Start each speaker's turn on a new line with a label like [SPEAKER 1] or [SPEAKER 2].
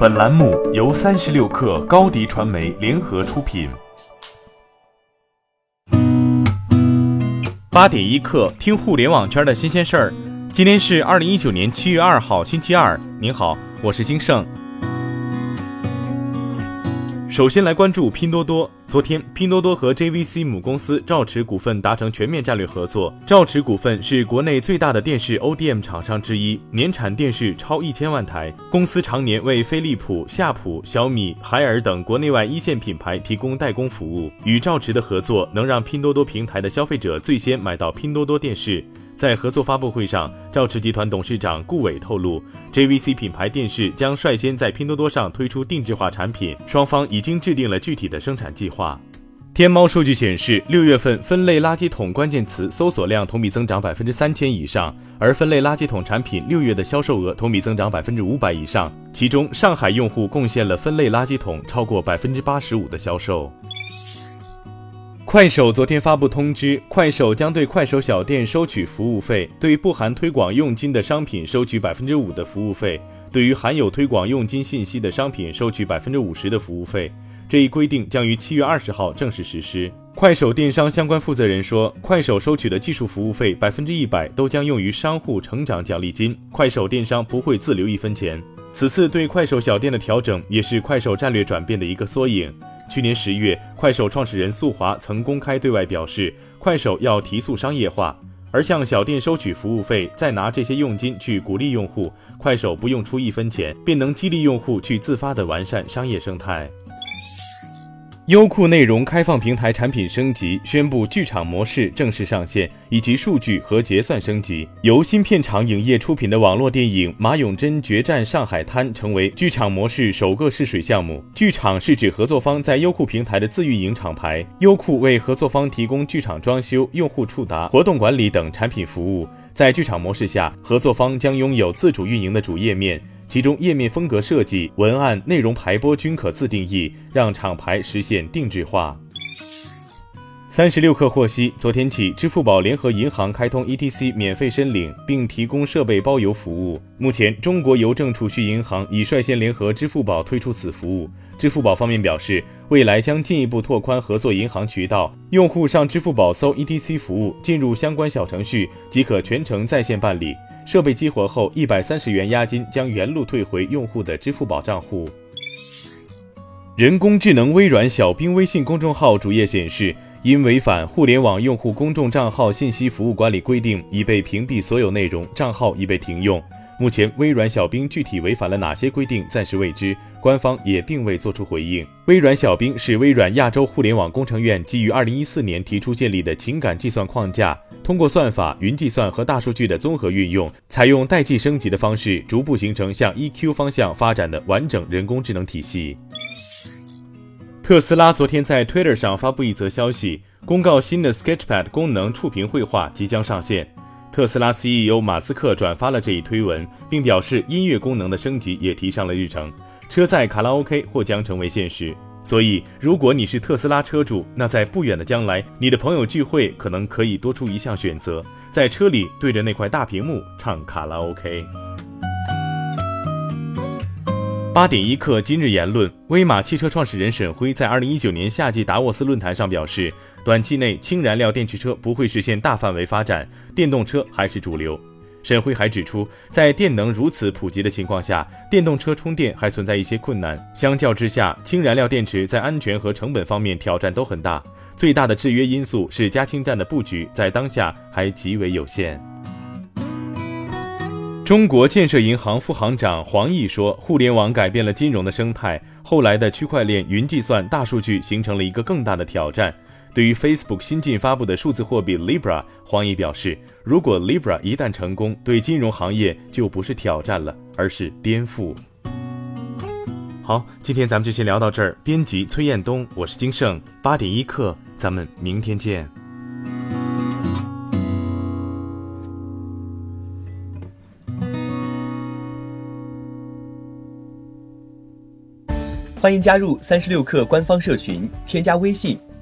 [SPEAKER 1] 本栏目由三十六氪高低传媒联合出品。
[SPEAKER 2] 八点一刻，听互联网圈的新鲜事儿。今天是二零一九年七月二号，星期二。您好，我是金盛。首先来关注拼多多。昨天，拼多多和 JVC 母公司兆驰股份达成全面战略合作。兆驰股份是国内最大的电视 ODM 厂商之一，年产电视超一千万台。公司常年为飞利浦、夏普、小米、海尔等国内外一线品牌提供代工服务。与兆驰的合作能让拼多多平台的消费者最先买到拼多多电视。在合作发布会上，兆驰集团董事长顾伟透露，JVC 品牌电视将率先在拼多多上推出定制化产品，双方已经制定了具体的生产计划。天猫数据显示，六月份分类垃圾桶关键词搜索量同比增长百分之三千以上，而分类垃圾桶产品六月的销售额同比增长百分之五百以上，其中上海用户贡献了分类垃圾桶超过百分之八十五的销售。快手昨天发布通知，快手将对快手小店收取服务费，对不含推广佣金的商品收取百分之五的服务费，对于含有推广佣金信息的商品收取百分之五十的服务费。这一规定将于七月二十号正式实施。快手电商相关负责人说，快手收取的技术服务费百分之一百都将用于商户成长奖励金，快手电商不会自留一分钱。此次对快手小店的调整，也是快手战略转变的一个缩影。去年十月，快手创始人宿华曾公开对外表示，快手要提速商业化，而向小店收取服务费，再拿这些佣金去鼓励用户，快手不用出一分钱，便能激励用户去自发的完善商业生态。优酷内容开放平台产品升级，宣布剧场模式正式上线，以及数据和结算升级。由新片场影业出品的网络电影《马永贞决战上海滩》成为剧场模式首个试水项目。剧场是指合作方在优酷平台的自运营厂牌，优酷为合作方提供剧场装修、用户触达、活动管理等产品服务。在剧场模式下，合作方将拥有自主运营的主页面。其中页面风格设计、文案、内容排播均可自定义，让厂牌实现定制化。三十六氪获悉，昨天起，支付宝联合银行开通 ETC 免费申领，并提供设备包邮服务。目前，中国邮政储蓄银行已率先联合支付宝推出此服务。支付宝方面表示，未来将进一步拓宽合作银行渠道，用户上支付宝搜 ETC 服务，进入相关小程序即可全程在线办理。设备激活后，一百三十元押金将原路退回用户的支付宝账户。人工智能微软小冰微信公众号主页显示，因违反互联网用户公众账号信息服务管理规定，已被屏蔽所有内容，账号已被停用。目前，微软小冰具体违反了哪些规定，暂时未知，官方也并未作出回应。微软小冰是微软亚洲互联网工程院基于二零一四年提出建立的情感计算框架，通过算法、云计算和大数据的综合运用，采用代际升级的方式，逐步形成向 EQ 方向发展的完整人工智能体系。特斯拉昨天在 Twitter 上发布一则消息，公告新的 Sketchpad 功能触屏绘画即将上线。特斯拉 CEO 马斯克转发了这一推文，并表示音乐功能的升级也提上了日程，车载卡拉 OK 或将成为现实。所以，如果你是特斯拉车主，那在不远的将来，你的朋友聚会可能可以多出一项选择，在车里对着那块大屏幕唱卡拉 OK。八点一刻，今日言论：威马汽车创始人沈辉在二零一九年夏季达沃斯论坛上表示。短期内，氢燃料电池车不会实现大范围发展，电动车还是主流。沈辉还指出，在电能如此普及的情况下，电动车充电还存在一些困难。相较之下，氢燃料电池在安全和成本方面挑战都很大。最大的制约因素是加氢站的布局在当下还极为有限。中国建设银行副行长黄毅说：“互联网改变了金融的生态，后来的区块链、云计算、大数据形成了一个更大的挑战。”对于 Facebook 新近发布的数字货币 Libra，黄毅表示，如果 Libra 一旦成功，对金融行业就不是挑战了，而是颠覆。好，今天咱们就先聊到这儿。编辑崔彦东，我是金盛，八点一刻，咱们明天见。
[SPEAKER 3] 欢迎加入三十六氪官方社群，添加微信。